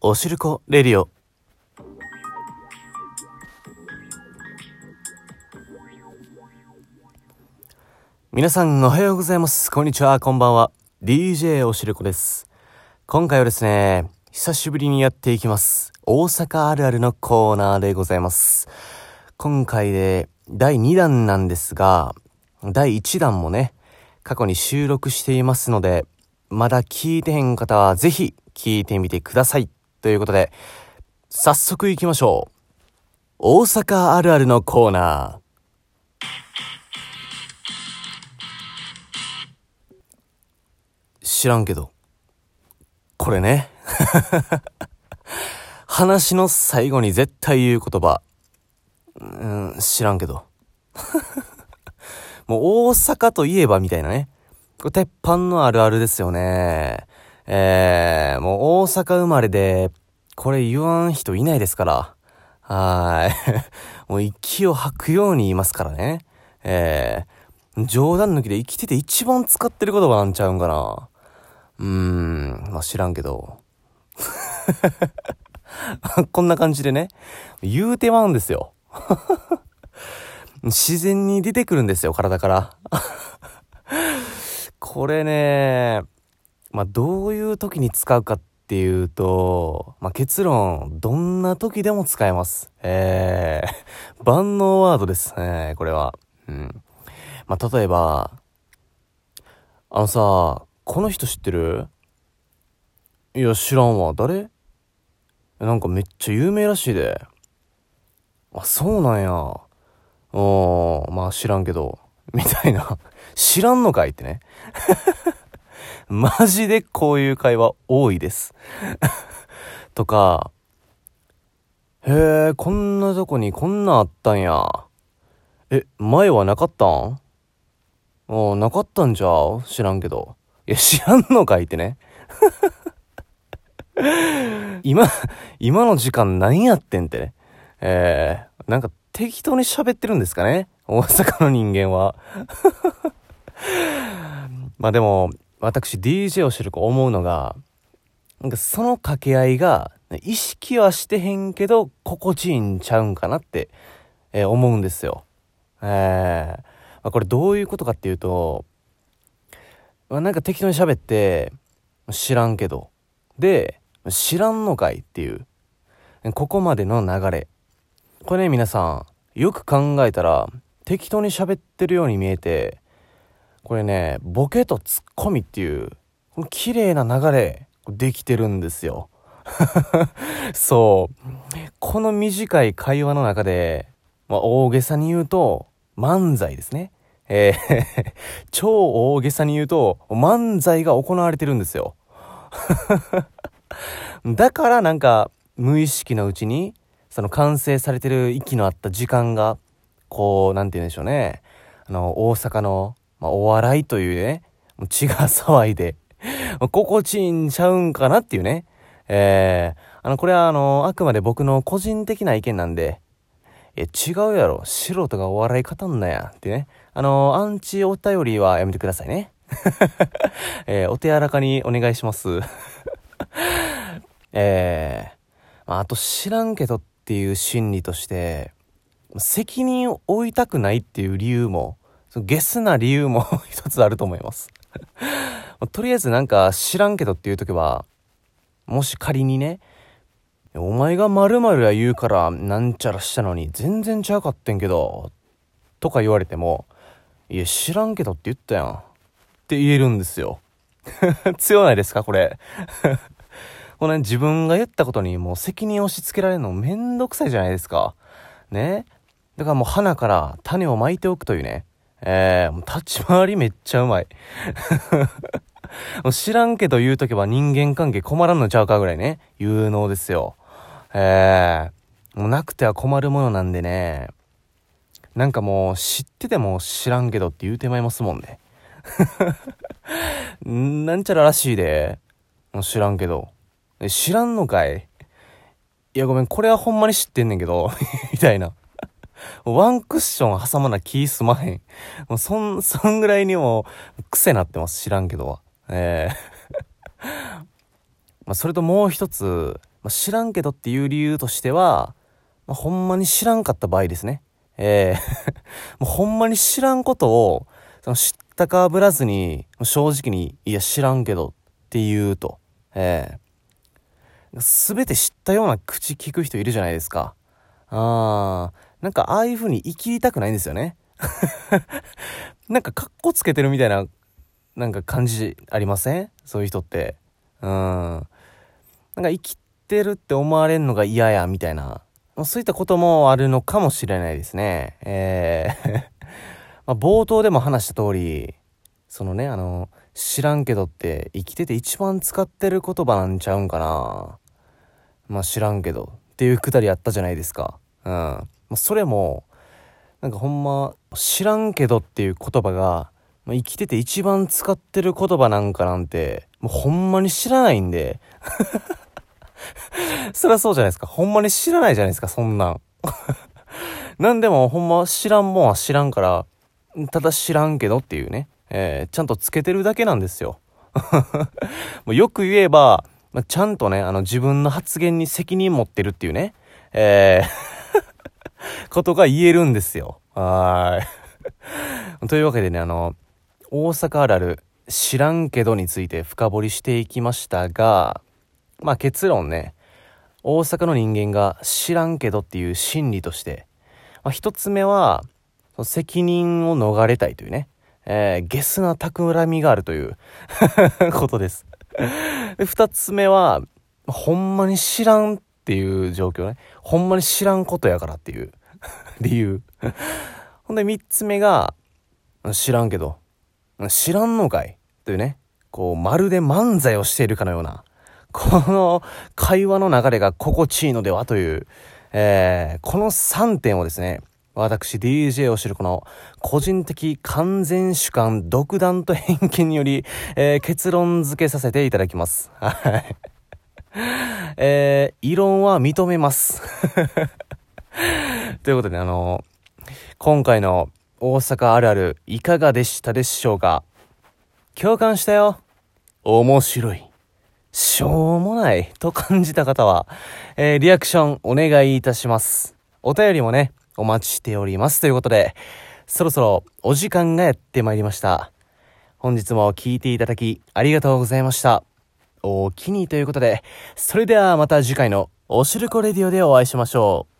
おしるこレディオ。皆さんおはようございます。こんにちは。こんばんは。DJ おしるこです。今回はですね久しぶりにやっていきます。大阪あるあるのコーナーでございます。今回で第2弾なんですが第1弾もね過去に収録していますのでまだ聞いてへん方はぜひ聞いてみてください。ということで、早速行きましょう。大阪あるあるのコーナー。知らんけど。これね。話の最後に絶対言う言葉。うん、知らんけど。もう大阪といえばみたいなね。鉄板のあるあるですよね。えー、もう大阪生まれで、これ言わん人いないですから。はい。もう息を吐くように言いますからね。えー、冗談抜きで生きてて一番使ってる言葉なんちゃうんかな。うーん、まあ知らんけど。こんな感じでね、言うてまうんですよ。自然に出てくるんですよ、体から。これね、まあ、どういう時に使うかっっていうと、まあ、結論、どんな時でも使えます。えー、万能ワードですね、これは。うん。まあ、例えば、あのさ、この人知ってる？いや、知らんわ。誰？なんかめっちゃ有名らしいで。あ、そうなんや。おー、まあ知らんけど。みたいな。知らんのかいってね。マジでこういう会話多いです。とか、へえ、こんなとこにこんなあったんや。え、前はなかったん？あなかったんじゃ知らんけど。いや、知らんのかいってね。今、今の時間何やってんってね。えー、なんか適当に喋ってるんですかね？大阪の人間は。まあでも、私 DJ をしてる子思うのが、なんかその掛け合いが、意識はしてへんけど、心地いいんちゃうんかなって、えー、思うんですよ。えー、まあ、これどういうことかっていうと、まあ、なんか適当に喋って、知らんけど。で、知らんのかいっていう。ここまでの流れ。これね、皆さん、よく考えたら、適当に喋ってるように見えて、これね、ボケとツッコミっていう、綺麗な流れ、できてるんですよ。そう。この短い会話の中で、まあ、大げさに言うと、漫才ですね。えー 超大げさに言うと、漫才が行われてるんですよ。だからなんか、無意識のうちに、その完成されてる息の合った時間が、こう、なんて言うんでしょうね。あの、大阪のまあ、お笑いというね、もう血が騒いで、心地いいんちゃうんかなっていうね。えー、あの、これはあの、あくまで僕の個人的な意見なんで、え、違うやろ。素人がお笑い語んなや。ってね。あの、アンチお便りはやめてくださいね。えー、お手柔らかにお願いします。えー、まあ、あと知らんけどっていう心理として、責任を負いたくないっていう理由も、ゲスな理由も 一つあると思います とりあえずなんか知らんけどっていう時は、もし仮にね、お前が〇〇や言うからなんちゃらしたのに全然ちゃうかってんけど、とか言われても、いや知らんけどって言ったやん。って言えるんですよ。強ないですかこれ。このね、自分が言ったことにもう責任を押し付けられるのめんどくさいじゃないですか。ね。だからもう花から種をまいておくというね。えー、もう立ち回りめっちゃうまい。もう知らんけど言うとけば人間関係困らんのちゃうかぐらいね、有能ですよ。えー、もうなくては困るものなんでね、なんかもう知ってても知らんけどって言うてまいますもんね。なんちゃららしいで。もう知らんけど。知らんのかい？いやごめん、これはほんまに知ってんねんけど。みたいな。ワンクッション挟まな気すまへん。もうそん、そんぐらいにも癖なってます。知らんけどは。ええー まあ、それともう一つ、まあ、知らんけどっていう理由としては、まあ、ほんまに知らんかった場合ですね。えー もうほんまに知らんことを、その知ったかぶらずに、正直に、いや知らんけどって言うと。えー、すべて知ったような口聞く人いるじゃないですか。あー、なんかああいう風に生きりたくないんですよね。なんかカッコつけてるみたいな、なんか感じありません？そういう人って。うん。なんか生きてるって思われるのが嫌や、みたいな。そういったこともあるのかもしれないですね。えー まあ、冒頭でも話した通り、そのね、あの、知らんけどって生きてて一番使ってる言葉なんちゃうんかな。まあ知らんけどっていうくだりあったじゃないですか。うん。ま、それも、なんかほんま、知らんけどっていう言葉が、ま、生きてて一番使ってる言葉なんかなんて、もうほんまに知らないんで。そりゃそうじゃないですか。ほんまに知らないじゃないですか、そんなん。なんでもほんま知らんもんは知らんから、ただ知らんけどっていうね、えー、ちゃんとつけてるだけなんですよ。もうよく言えば、ま、ちゃんとね、あの自分の発言に責任持ってるっていうね、えー ことが言えるんですよ。はい。というわけでね、あの、大阪あるある知らんけどについて深掘りしていきましたが、まあ結論ね、大阪の人間が知らんけどっていう心理として、まあ、一つ目は、責任を逃れたいというね、えー、ゲスな企みがあるという ことですで。二つ目は、ほんまに知らんっていう状況ね。ほんまに知らんことやからっていう 理由。ほんで三つ目が、知らんけど、知らんのかい？というね、こう、まるで漫才をしているかのような、この会話の流れが心地いいのでは？という、えー、この3点をですね、私 DJ を知るこの個人的完全主観独断と偏見により、えー、結論付けさせていただきます。はい。えー、異論は認めます。ということで、あの今回の大阪あるあるいかがでしたでしょうか？共感したよ。面白い。しょうもないと感じた方は、えー、リアクションお願いいたします。お便りもね、お待ちしております。ということで、そろそろお時間がやってまいりました。本日も聴いていただきありがとうございました。おおきにということで、それではまた次回のおしるこレディオでお会いしましょう。